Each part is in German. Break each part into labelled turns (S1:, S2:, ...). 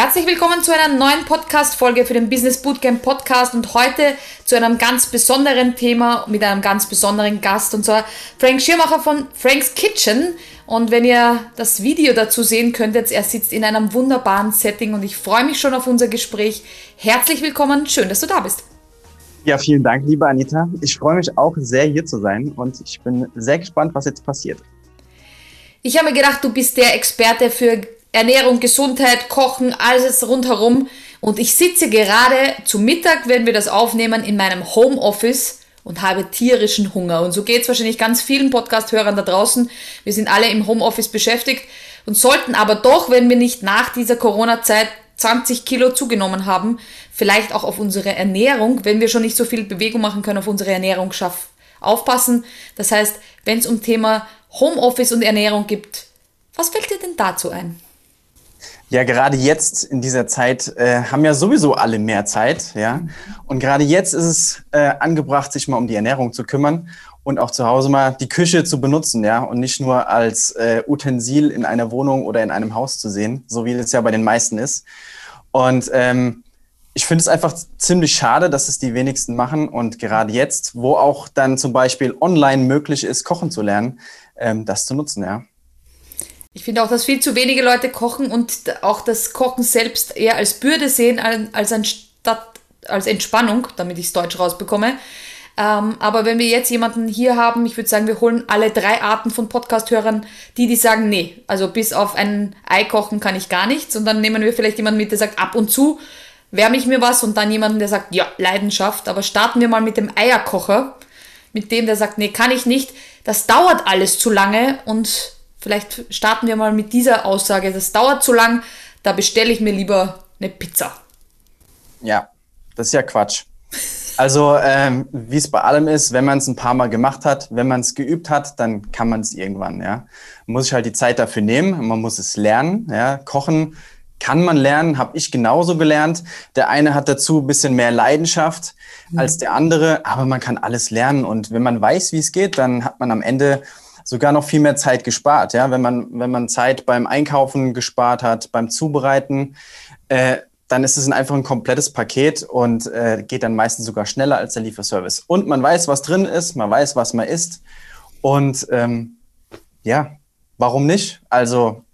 S1: Herzlich willkommen zu einer neuen Podcast-Folge für den Business Bootcamp Podcast und heute zu einem ganz besonderen Thema mit einem ganz besonderen Gast und zwar Frank Schirmacher von Frank's Kitchen. Und wenn ihr das Video dazu sehen könntet, er sitzt in einem wunderbaren Setting und ich freue mich schon auf unser Gespräch. Herzlich willkommen, schön, dass du da bist.
S2: Ja, vielen Dank, liebe Anita. Ich freue mich auch sehr, hier zu sein und ich bin sehr gespannt, was jetzt passiert.
S1: Ich habe mir gedacht, du bist der Experte für Ernährung, Gesundheit, Kochen, alles rundherum. Und ich sitze gerade zu Mittag, wenn wir das aufnehmen, in meinem Homeoffice und habe tierischen Hunger. Und so geht es wahrscheinlich ganz vielen Podcast-Hörern da draußen. Wir sind alle im Homeoffice beschäftigt und sollten aber doch, wenn wir nicht nach dieser Corona-Zeit 20 Kilo zugenommen haben, vielleicht auch auf unsere Ernährung, wenn wir schon nicht so viel Bewegung machen können, auf unsere Ernährung schaff, aufpassen. Das heißt, wenn es um Thema Homeoffice und Ernährung gibt, was fällt dir denn dazu ein?
S2: Ja, gerade jetzt in dieser Zeit äh, haben ja sowieso alle mehr Zeit, ja. Und gerade jetzt ist es äh, angebracht, sich mal um die Ernährung zu kümmern und auch zu Hause mal die Küche zu benutzen, ja, und nicht nur als äh, Utensil in einer Wohnung oder in einem Haus zu sehen, so wie es ja bei den meisten ist. Und ähm, ich finde es einfach ziemlich schade, dass es die wenigsten machen und gerade jetzt, wo auch dann zum Beispiel online möglich ist, kochen zu lernen, ähm, das zu nutzen, ja.
S1: Ich finde auch, dass viel zu wenige Leute kochen und auch das Kochen selbst eher als Bürde sehen, als anstatt als Entspannung, damit ich es Deutsch rausbekomme. Ähm, aber wenn wir jetzt jemanden hier haben, ich würde sagen, wir holen alle drei Arten von Podcast-Hörern, die, die sagen, nee, also bis auf ein Ei kochen kann ich gar nichts. Und dann nehmen wir vielleicht jemanden mit, der sagt, ab und zu wärme ich mir was und dann jemanden, der sagt, ja, Leidenschaft. Aber starten wir mal mit dem Eierkocher, mit dem, der sagt, nee, kann ich nicht. Das dauert alles zu lange und Vielleicht starten wir mal mit dieser Aussage. Das dauert zu lang, da bestelle ich mir lieber eine Pizza.
S2: Ja, das ist ja Quatsch. Also, ähm, wie es bei allem ist, wenn man es ein paar Mal gemacht hat, wenn man es geübt hat, dann kann man es irgendwann, ja. Man muss sich halt die Zeit dafür nehmen, man muss es lernen, ja. Kochen kann man lernen, habe ich genauso gelernt. Der eine hat dazu ein bisschen mehr Leidenschaft mhm. als der andere, aber man kann alles lernen und wenn man weiß, wie es geht, dann hat man am Ende sogar noch viel mehr Zeit gespart. Ja, wenn man, wenn man Zeit beim Einkaufen gespart hat, beim Zubereiten, äh, dann ist es einfach ein komplettes Paket und äh, geht dann meistens sogar schneller als der Lieferservice. Und man weiß, was drin ist, man weiß, was man isst. Und ähm, ja, warum nicht? Also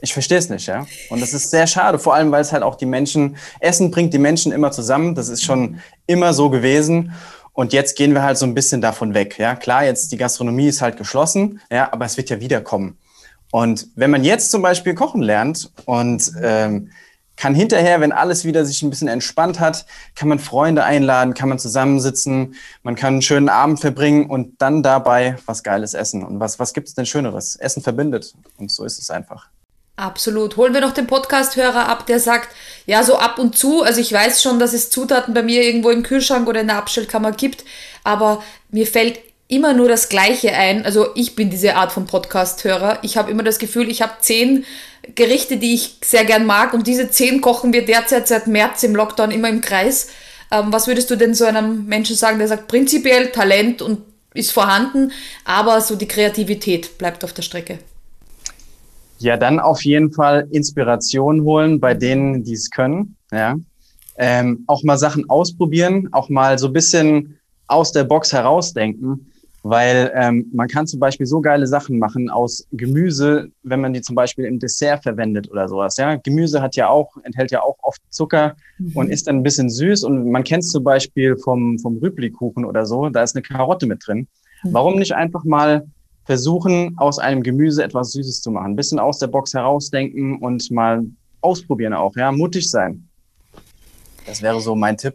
S2: ich verstehe es nicht, ja. Und das ist sehr schade, vor allem, weil es halt auch die Menschen, Essen bringt die Menschen immer zusammen. Das ist schon immer so gewesen. Und jetzt gehen wir halt so ein bisschen davon weg. Ja, klar, jetzt die Gastronomie ist halt geschlossen, ja, aber es wird ja wiederkommen. Und wenn man jetzt zum Beispiel kochen lernt und ähm, kann hinterher, wenn alles wieder sich ein bisschen entspannt hat, kann man Freunde einladen, kann man zusammensitzen, man kann einen schönen Abend verbringen und dann dabei was Geiles essen. Und was, was gibt es denn Schöneres? Essen verbindet. Und so ist es einfach.
S1: Absolut. Holen wir noch den Podcast-Hörer ab, der sagt, ja, so ab und zu, also ich weiß schon, dass es Zutaten bei mir irgendwo im Kühlschrank oder in der Abstellkammer gibt, aber mir fällt immer nur das Gleiche ein. Also ich bin diese Art von Podcast-Hörer. Ich habe immer das Gefühl, ich habe zehn Gerichte, die ich sehr gern mag und diese zehn kochen wir derzeit seit März im Lockdown immer im Kreis. Ähm, was würdest du denn so einem Menschen sagen, der sagt, prinzipiell Talent und ist vorhanden, aber so die Kreativität bleibt auf der Strecke?
S2: Ja, dann auf jeden Fall Inspiration holen bei denen, die es können. Ja. Ähm, auch mal Sachen ausprobieren, auch mal so ein bisschen aus der Box herausdenken, weil ähm, man kann zum Beispiel so geile Sachen machen aus Gemüse, wenn man die zum Beispiel im Dessert verwendet oder sowas. Ja, Gemüse hat ja auch enthält ja auch oft Zucker mhm. und ist dann ein bisschen süß und man kennt es zum Beispiel vom vom Rüblikuchen oder so, da ist eine Karotte mit drin. Mhm. Warum nicht einfach mal versuchen, aus einem Gemüse etwas Süßes zu machen. Ein bisschen aus der Box herausdenken und mal ausprobieren auch, ja, mutig sein. Das wäre so mein Tipp.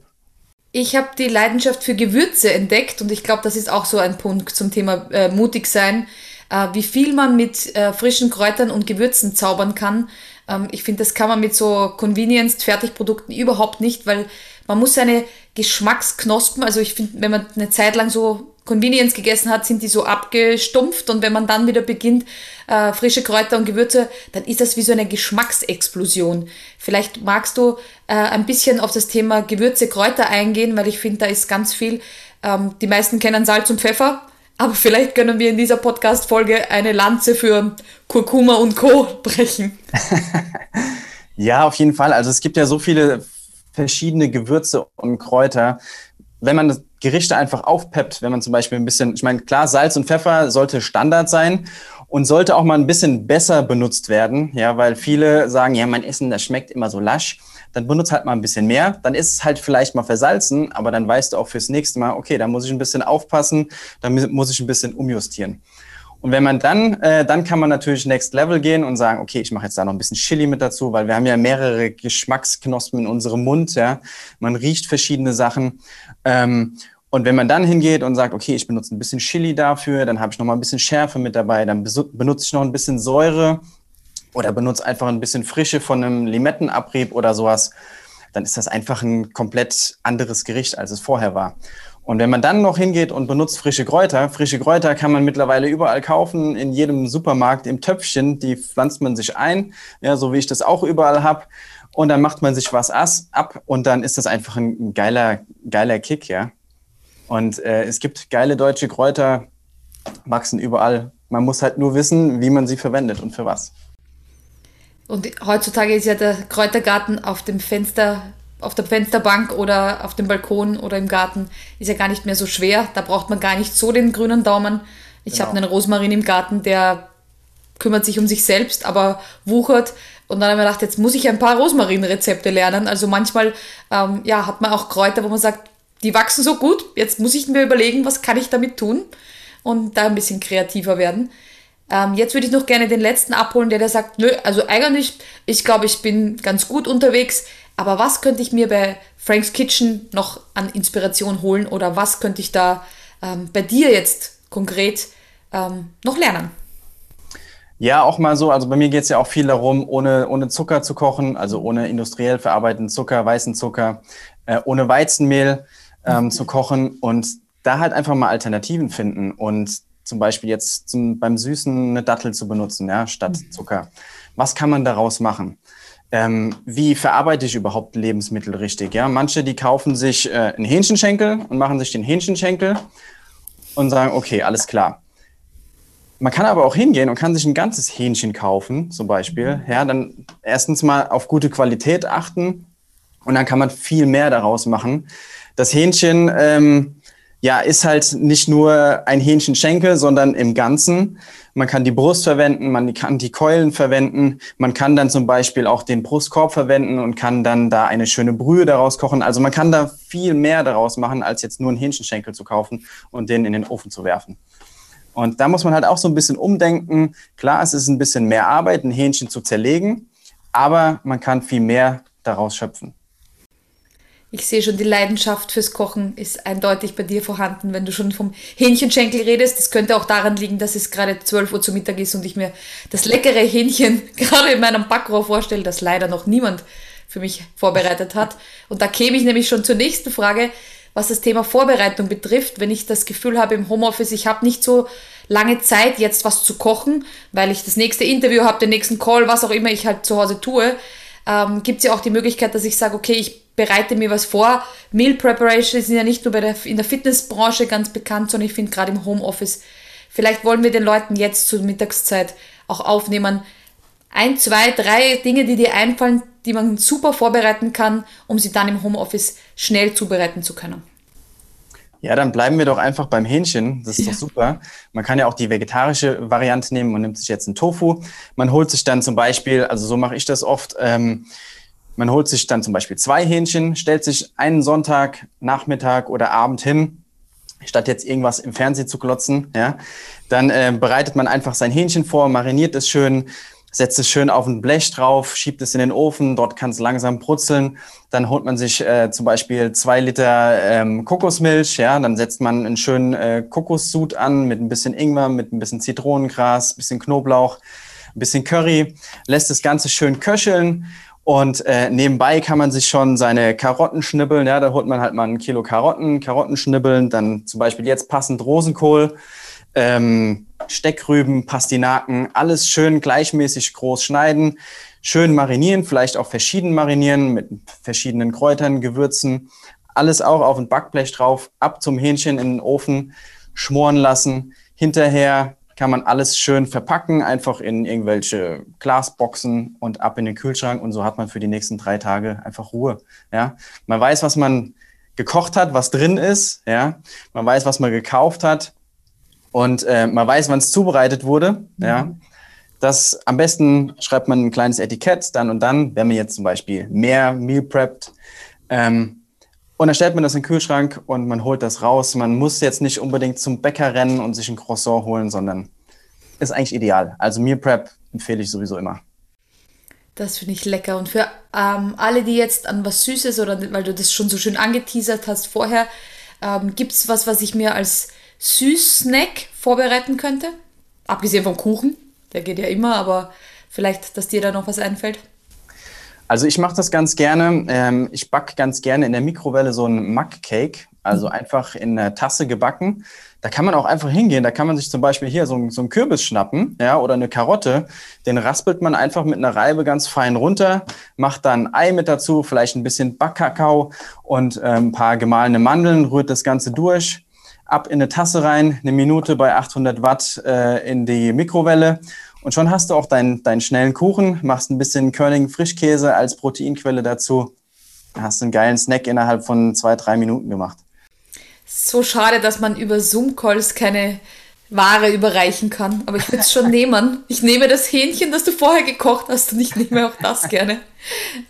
S1: Ich habe die Leidenschaft für Gewürze entdeckt und ich glaube, das ist auch so ein Punkt zum Thema äh, mutig sein, äh, wie viel man mit äh, frischen Kräutern und Gewürzen zaubern kann. Ähm, ich finde, das kann man mit so Convenience-Fertigprodukten überhaupt nicht, weil man muss seine Geschmacksknospen, also ich finde, wenn man eine Zeit lang so Convenience gegessen hat, sind die so abgestumpft und wenn man dann wieder beginnt, äh, frische Kräuter und Gewürze, dann ist das wie so eine Geschmacksexplosion. Vielleicht magst du äh, ein bisschen auf das Thema Gewürze, Kräuter eingehen, weil ich finde, da ist ganz viel. Ähm, die meisten kennen Salz und Pfeffer, aber vielleicht können wir in dieser Podcast-Folge eine Lanze für Kurkuma und Co. brechen.
S2: Ja, auf jeden Fall. Also es gibt ja so viele verschiedene Gewürze und Kräuter. Wenn man das Gerichte einfach aufpeppt, wenn man zum Beispiel ein bisschen, ich meine, klar, Salz und Pfeffer sollte Standard sein und sollte auch mal ein bisschen besser benutzt werden, ja, weil viele sagen, ja, mein Essen, das schmeckt immer so lasch. Dann benutzt halt mal ein bisschen mehr. Dann ist es halt vielleicht mal versalzen, aber dann weißt du auch fürs nächste Mal, okay, da muss ich ein bisschen aufpassen, da muss ich ein bisschen umjustieren. Und wenn man dann, äh, dann kann man natürlich Next Level gehen und sagen, okay, ich mache jetzt da noch ein bisschen Chili mit dazu, weil wir haben ja mehrere Geschmacksknospen in unserem Mund, ja. Man riecht verschiedene Sachen. Ähm, und wenn man dann hingeht und sagt, okay, ich benutze ein bisschen Chili dafür, dann habe ich noch mal ein bisschen Schärfe mit dabei, dann benutze ich noch ein bisschen Säure oder benutze einfach ein bisschen Frische von einem Limettenabrieb oder sowas, dann ist das einfach ein komplett anderes Gericht, als es vorher war. Und wenn man dann noch hingeht und benutzt frische Kräuter, frische Kräuter kann man mittlerweile überall kaufen, in jedem Supermarkt im Töpfchen, die pflanzt man sich ein, ja, so wie ich das auch überall habe. Und dann macht man sich was ab und dann ist das einfach ein geiler, geiler Kick, ja. Und äh, es gibt geile deutsche Kräuter, wachsen überall. Man muss halt nur wissen, wie man sie verwendet und für was.
S1: Und heutzutage ist ja der Kräutergarten auf dem Fenster auf der Fensterbank oder auf dem Balkon oder im Garten ist ja gar nicht mehr so schwer. Da braucht man gar nicht so den grünen Daumen. Ich genau. habe einen Rosmarin im Garten, der kümmert sich um sich selbst, aber wuchert. Und dann habe ich gedacht, jetzt muss ich ein paar Rosmarin-Rezepte lernen. Also manchmal ähm, ja, hat man auch Kräuter, wo man sagt, die wachsen so gut, jetzt muss ich mir überlegen, was kann ich damit tun und da ein bisschen kreativer werden. Ähm, jetzt würde ich noch gerne den letzten abholen, der da sagt, nö, also eigentlich, ich glaube, ich bin ganz gut unterwegs. Aber was könnte ich mir bei Frank's Kitchen noch an Inspiration holen oder was könnte ich da ähm, bei dir jetzt konkret ähm, noch lernen?
S2: Ja, auch mal so. Also bei mir geht es ja auch viel darum, ohne, ohne Zucker zu kochen, also ohne industriell verarbeiteten Zucker, weißen Zucker, äh, ohne Weizenmehl ähm, mhm. zu kochen und da halt einfach mal Alternativen finden und zum Beispiel jetzt zum, beim Süßen eine Dattel zu benutzen, ja, statt mhm. Zucker. Was kann man daraus machen? Ähm, wie verarbeite ich überhaupt Lebensmittel richtig? Ja, manche, die kaufen sich äh, einen Hähnchenschenkel und machen sich den Hähnchenschenkel und sagen, okay, alles klar. Man kann aber auch hingehen und kann sich ein ganzes Hähnchen kaufen, zum Beispiel. Ja, dann erstens mal auf gute Qualität achten und dann kann man viel mehr daraus machen. Das Hähnchen ähm, ja, ist halt nicht nur ein Hähnchenschenkel, sondern im Ganzen. Man kann die Brust verwenden, man kann die Keulen verwenden, man kann dann zum Beispiel auch den Brustkorb verwenden und kann dann da eine schöne Brühe daraus kochen. Also man kann da viel mehr daraus machen, als jetzt nur einen Hähnchenschenkel zu kaufen und den in den Ofen zu werfen. Und da muss man halt auch so ein bisschen umdenken. Klar, es ist ein bisschen mehr Arbeit, ein Hähnchen zu zerlegen, aber man kann viel mehr daraus schöpfen.
S1: Ich sehe schon, die Leidenschaft fürs Kochen ist eindeutig bei dir vorhanden, wenn du schon vom Hähnchenschenkel redest. Das könnte auch daran liegen, dass es gerade 12 Uhr zu Mittag ist und ich mir das leckere Hähnchen gerade in meinem Backrohr vorstelle, das leider noch niemand für mich vorbereitet hat. Und da käme ich nämlich schon zur nächsten Frage, was das Thema Vorbereitung betrifft. Wenn ich das Gefühl habe im Homeoffice, ich habe nicht so lange Zeit, jetzt was zu kochen, weil ich das nächste Interview habe, den nächsten Call, was auch immer ich halt zu Hause tue, ähm, gibt es ja auch die Möglichkeit, dass ich sage, okay, ich bereite mir was vor. Meal Preparation ist ja nicht nur der, in der Fitnessbranche ganz bekannt, sondern ich finde gerade im Homeoffice, vielleicht wollen wir den Leuten jetzt zur Mittagszeit auch aufnehmen. Ein, zwei, drei Dinge, die dir einfallen, die man super vorbereiten kann, um sie dann im Homeoffice schnell zubereiten zu können.
S2: Ja, dann bleiben wir doch einfach beim Hähnchen. Das ist ja. doch super. Man kann ja auch die vegetarische Variante nehmen. Man nimmt sich jetzt einen Tofu. Man holt sich dann zum Beispiel, also so mache ich das oft, ähm, man holt sich dann zum Beispiel zwei Hähnchen, stellt sich einen Sonntag, Nachmittag oder Abend hin, statt jetzt irgendwas im Fernsehen zu glotzen. Ja, dann äh, bereitet man einfach sein Hähnchen vor, mariniert es schön, setzt es schön auf ein Blech drauf, schiebt es in den Ofen, dort kann es langsam brutzeln. Dann holt man sich äh, zum Beispiel zwei Liter ähm, Kokosmilch, ja, dann setzt man einen schönen äh, Kokossud an mit ein bisschen Ingwer, mit ein bisschen Zitronengras, bisschen Knoblauch, ein bisschen Curry, lässt das Ganze schön köcheln und äh, nebenbei kann man sich schon seine Karotten schnibbeln. Ja, da holt man halt mal ein Kilo Karotten, Karotten schnibbeln, dann zum Beispiel jetzt passend Rosenkohl, ähm, Steckrüben, Pastinaken, alles schön gleichmäßig groß schneiden, schön marinieren, vielleicht auch verschieden marinieren mit verschiedenen Kräutern, Gewürzen, alles auch auf ein Backblech drauf, ab zum Hähnchen in den Ofen, schmoren lassen. Hinterher kann man alles schön verpacken, einfach in irgendwelche Glasboxen und ab in den Kühlschrank und so hat man für die nächsten drei Tage einfach Ruhe. Ja, man weiß, was man gekocht hat, was drin ist. Ja, man weiß, was man gekauft hat und äh, man weiß, wann es zubereitet wurde. Mhm. Ja, das am besten schreibt man ein kleines Etikett dann und dann, wenn man jetzt zum Beispiel mehr Meal preppt. Ähm, und dann stellt man das in den Kühlschrank und man holt das raus. Man muss jetzt nicht unbedingt zum Bäcker rennen und sich ein Croissant holen, sondern ist eigentlich ideal. Also Meal Prep empfehle ich sowieso immer.
S1: Das finde ich lecker. Und für ähm, alle, die jetzt an was Süßes oder weil du das schon so schön angeteasert hast vorher, ähm, gibt es was, was ich mir als Süßsnack vorbereiten könnte? Abgesehen vom Kuchen, der geht ja immer, aber vielleicht, dass dir da noch was einfällt.
S2: Also ich mache das ganz gerne. Ähm, ich backe ganz gerne in der Mikrowelle so einen Mug-Cake, also mhm. einfach in einer Tasse gebacken. Da kann man auch einfach hingehen. Da kann man sich zum Beispiel hier so, so einen Kürbis schnappen, ja, oder eine Karotte. Den raspelt man einfach mit einer Reibe ganz fein runter, macht dann Ei mit dazu, vielleicht ein bisschen Backkakao und äh, ein paar gemahlene Mandeln, rührt das Ganze durch, ab in eine Tasse rein, eine Minute bei 800 Watt äh, in die Mikrowelle und schon hast du auch deinen, deinen schnellen Kuchen, machst ein bisschen Körning Frischkäse als Proteinquelle dazu. Hast einen geilen Snack innerhalb von zwei, drei Minuten gemacht.
S1: So schade, dass man über Zoom-Calls keine Ware überreichen kann. Aber ich würde es schon nehmen. Ich nehme das Hähnchen, das du vorher gekocht hast und ich nehme auch das gerne.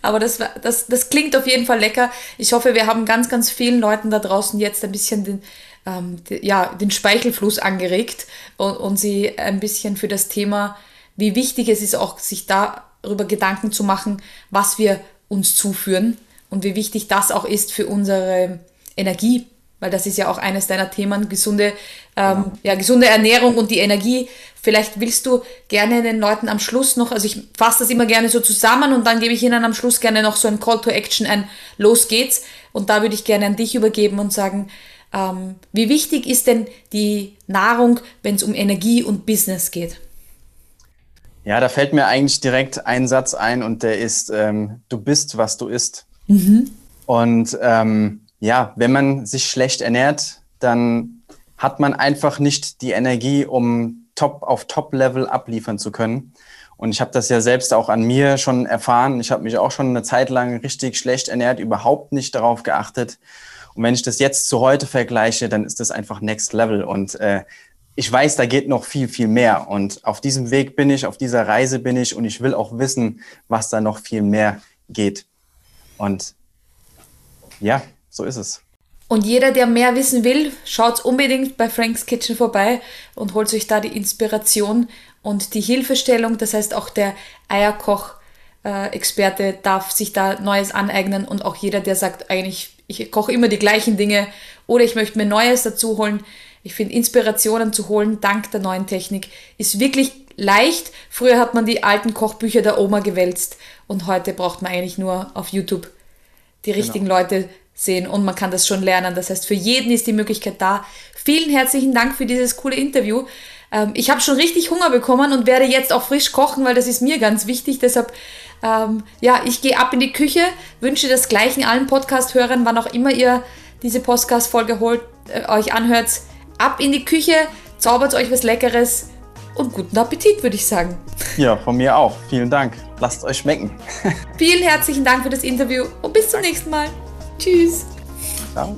S1: Aber das, das, das klingt auf jeden Fall lecker. Ich hoffe, wir haben ganz, ganz vielen Leuten da draußen jetzt ein bisschen den, ähm, ja, den Speichelfluss angeregt und, und sie ein bisschen für das Thema, wie wichtig es ist, auch sich darüber Gedanken zu machen, was wir uns zuführen und wie wichtig das auch ist für unsere Energie, weil das ist ja auch eines deiner Themen, gesunde, ähm, genau. ja, gesunde Ernährung und die Energie. Vielleicht willst du gerne den Leuten am Schluss noch, also ich fasse das immer gerne so zusammen und dann gebe ich ihnen am Schluss gerne noch so ein Call to Action, ein Los geht's. Und da würde ich gerne an dich übergeben und sagen, ähm, wie wichtig ist denn die Nahrung, wenn es um Energie und Business geht?
S2: Ja, da fällt mir eigentlich direkt ein Satz ein und der ist, ähm, du bist, was du isst. Mhm. Und ähm, ja, wenn man sich schlecht ernährt, dann hat man einfach nicht die Energie, um top auf Top-Level abliefern zu können. Und ich habe das ja selbst auch an mir schon erfahren. Ich habe mich auch schon eine Zeit lang richtig schlecht ernährt, überhaupt nicht darauf geachtet. Und wenn ich das jetzt zu heute vergleiche, dann ist das einfach Next Level. Und äh, ich weiß, da geht noch viel, viel mehr. Und auf diesem Weg bin ich, auf dieser Reise bin ich und ich will auch wissen, was da noch viel mehr geht. Und ja, so ist es.
S1: Und jeder, der mehr wissen will, schaut unbedingt bei Frank's Kitchen vorbei und holt sich da die Inspiration und die Hilfestellung. Das heißt, auch der Eierkoch-Experte darf sich da Neues aneignen und auch jeder, der sagt, eigentlich ich koche immer die gleichen Dinge oder ich möchte mir Neues dazu holen. Ich finde, Inspirationen zu holen dank der neuen Technik ist wirklich leicht. Früher hat man die alten Kochbücher der Oma gewälzt und heute braucht man eigentlich nur auf YouTube die genau. richtigen genau. Leute sehen und man kann das schon lernen. Das heißt, für jeden ist die Möglichkeit da. Vielen herzlichen Dank für dieses coole Interview. Ähm, ich habe schon richtig Hunger bekommen und werde jetzt auch frisch kochen, weil das ist mir ganz wichtig. Deshalb, ähm, ja, ich gehe ab in die Küche, wünsche das Gleichen allen Podcast-Hörern, wann auch immer ihr diese Podcast-Folge äh, euch anhört. Ab in die Küche, zaubert euch was Leckeres und guten Appetit, würde ich sagen.
S2: Ja, von mir auch. Vielen Dank. Lasst euch schmecken.
S1: Vielen herzlichen Dank für das Interview und bis zum nächsten Mal. Tschüss. Ciao.